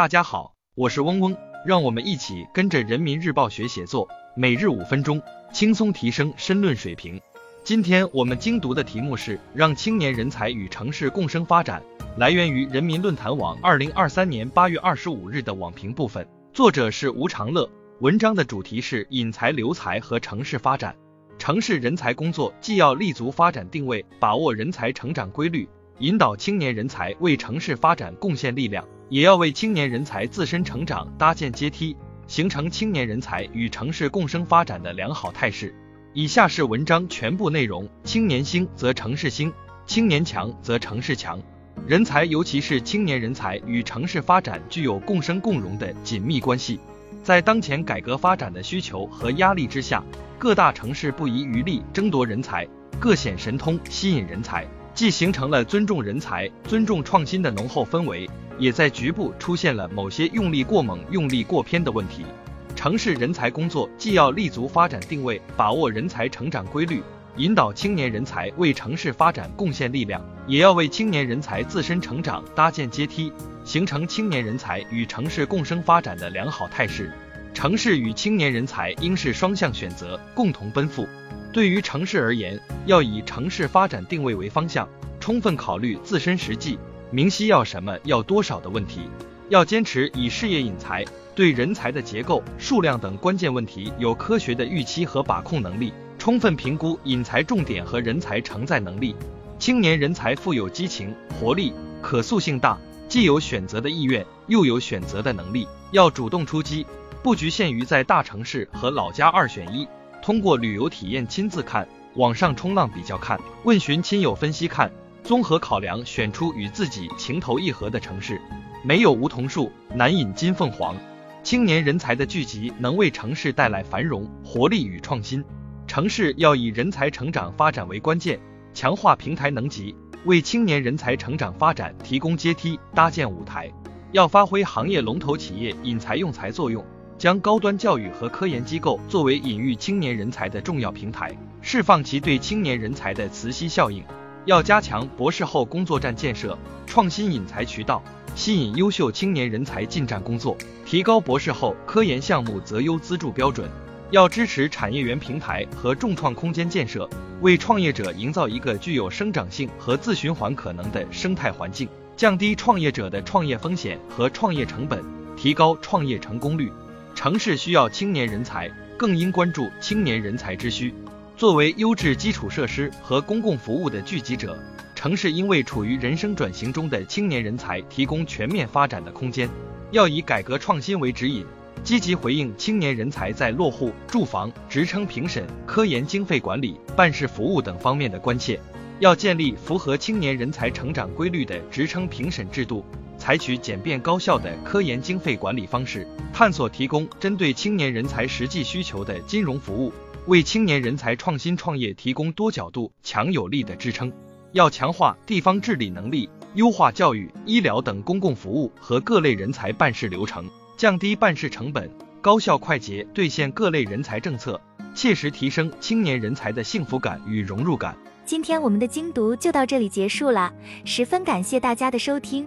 大家好，我是嗡嗡，让我们一起跟着人民日报学写作，每日五分钟，轻松提升申论水平。今天我们精读的题目是让青年人才与城市共生发展，来源于人民论坛网二零二三年八月二十五日的网评部分，作者是吴长乐。文章的主题是引才留才和城市发展。城市人才工作既要立足发展定位，把握人才成长规律，引导青年人才为城市发展贡献力量。也要为青年人才自身成长搭建阶梯，形成青年人才与城市共生发展的良好态势。以下是文章全部内容：青年兴则城市兴，青年强则城市强。人才，尤其是青年人才，与城市发展具有共生共荣的紧密关系。在当前改革发展的需求和压力之下，各大城市不遗余力争夺人才，各显神通吸引人才，既形成了尊重人才、尊重创新的浓厚氛围。也在局部出现了某些用力过猛、用力过偏的问题。城市人才工作既要立足发展定位，把握人才成长规律，引导青年人才为城市发展贡献力量，也要为青年人才自身成长搭建阶梯，形成青年人才与城市共生发展的良好态势。城市与青年人才应是双向选择，共同奔赴。对于城市而言，要以城市发展定位为方向，充分考虑自身实际。明晰要什么、要多少的问题，要坚持以事业引才，对人才的结构、数量等关键问题有科学的预期和把控能力，充分评估引才重点和人才承载能力。青年人才富有激情、活力，可塑性大，既有选择的意愿，又有选择的能力，要主动出击，不局限于在大城市和老家二选一。通过旅游体验亲自看，网上冲浪比较看，问询亲友分析看。综合考量，选出与自己情投意合的城市。没有梧桐树，难引金凤凰。青年人才的聚集，能为城市带来繁荣、活力与创新。城市要以人才成长发展为关键，强化平台能级，为青年人才成长发展提供阶梯、搭建舞台。要发挥行业龙头企业引才用才作用，将高端教育和科研机构作为引育青年人才的重要平台，释放其对青年人才的磁吸效应。要加强博士后工作站建设，创新引才渠道，吸引优秀青年人才进站工作，提高博士后科研项目择优资助标准。要支持产业园平台和众创空间建设，为创业者营造一个具有生长性和自循环可能的生态环境，降低创业者的创业风险和创业成本，提高创业成功率。城市需要青年人才，更应关注青年人才之需。作为优质基础设施和公共服务的聚集者，城市应为处于人生转型中的青年人才提供全面发展的空间。要以改革创新为指引，积极回应青年人才在落户、住房、职称评审、科研经费管理、办事服务等方面的关切。要建立符合青年人才成长规律的职称评审制度，采取简便高效的科研经费管理方式，探索提供针对青年人才实际需求的金融服务。为青年人才创新创业提供多角度、强有力的支撑。要强化地方治理能力，优化教育、医疗等公共服务和各类人才办事流程，降低办事成本，高效快捷兑现各类人才政策，切实提升青年人才的幸福感与融入感。今天我们的精读就到这里结束了，十分感谢大家的收听。